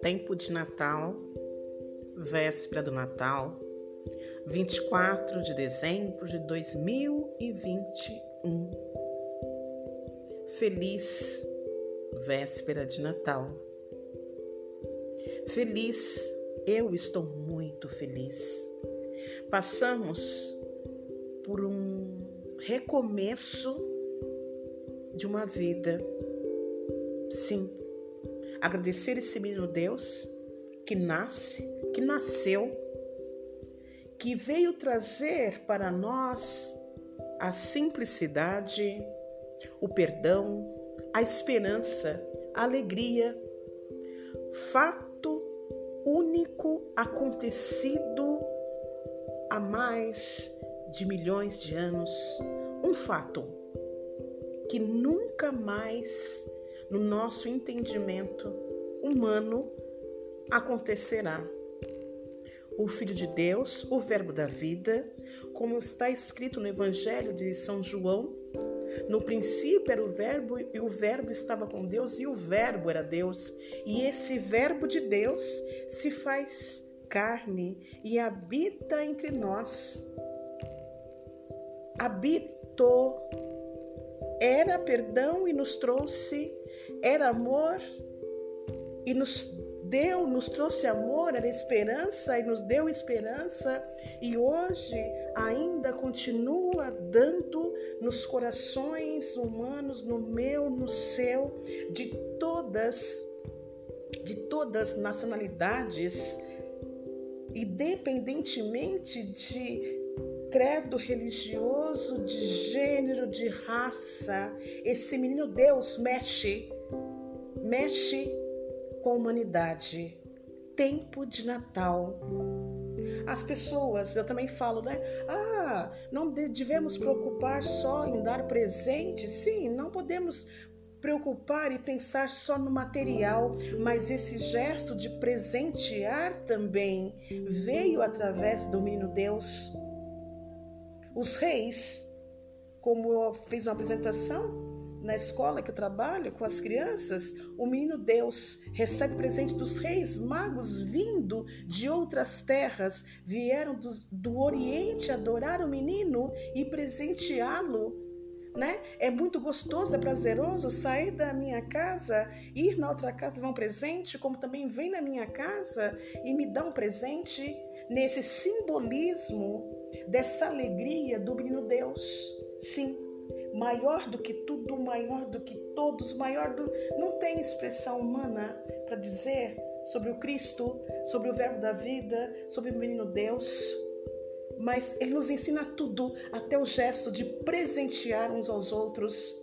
Tempo de Natal, véspera do Natal, 24 de dezembro de 2021. Feliz véspera de Natal. Feliz, eu estou muito feliz. Passamos por um recomeço de uma vida. Sim, agradecer esse menino Deus que nasce, que nasceu, que veio trazer para nós a simplicidade, o perdão, a esperança, a alegria. Fato único acontecido há mais de milhões de anos. Um fato que nunca mais no nosso entendimento humano acontecerá. O Filho de Deus, o Verbo da vida, como está escrito no Evangelho de São João, no princípio era o Verbo e o Verbo estava com Deus e o Verbo era Deus. E esse Verbo de Deus se faz carne e habita entre nós. Habitou, era perdão e nos trouxe era amor e nos deu, nos trouxe amor, era esperança e nos deu esperança. E hoje ainda continua dando nos corações humanos, no meu, no seu, de todas de todas nacionalidades, independentemente de credo religioso, de de raça, esse menino Deus mexe mexe com a humanidade. Tempo de Natal. As pessoas, eu também falo, né? Ah, não devemos preocupar só em dar presente. Sim, não podemos preocupar e pensar só no material, mas esse gesto de presentear também veio através do menino Deus. Os reis, como eu fiz uma apresentação, na escola que eu trabalho com as crianças, o menino Deus recebe presente dos reis magos vindo de outras terras, vieram do, do Oriente adorar o menino e presenteá-lo. Né? É muito gostoso, é prazeroso sair da minha casa, ir na outra casa levar um presente, como também vem na minha casa e me dá um presente nesse simbolismo dessa alegria do menino Deus. Sim, maior do que tudo, maior do que todos, maior do. Não tem expressão humana para dizer sobre o Cristo, sobre o Verbo da vida, sobre o menino Deus. Mas ele nos ensina tudo, até o gesto de presentear uns aos outros,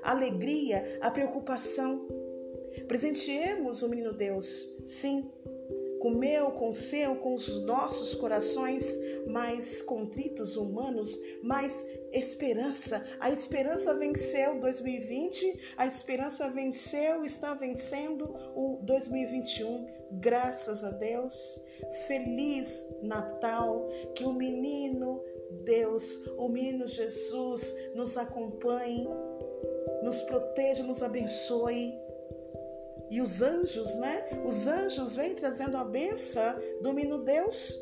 a alegria, a preocupação. Presenteemos o menino Deus, sim, com meu, com o seu, com os nossos corações mais contritos, humanos, mais esperança. A esperança venceu 2020, a esperança venceu, está vencendo o 2021. Graças a Deus. Feliz Natal, que o menino Deus, o menino Jesus nos acompanhe, nos proteja, nos abençoe e os anjos, né? Os anjos vêm trazendo a benção do menino Deus.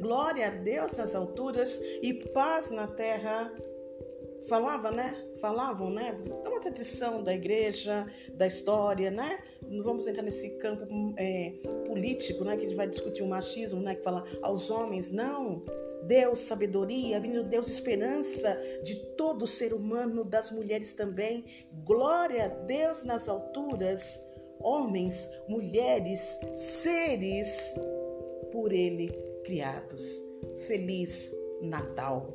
Glória a Deus nas alturas e paz na terra. Falava, né? Falavam, né? É uma tradição da igreja, da história, né? Não vamos entrar nesse campo é, político, né? Que a gente vai discutir o machismo, né? Que fala aos homens, não. Deus, sabedoria, menino Deus, esperança de todo ser humano, das mulheres também. Glória a Deus nas alturas, homens, mulheres, seres por Ele criados. Feliz Natal!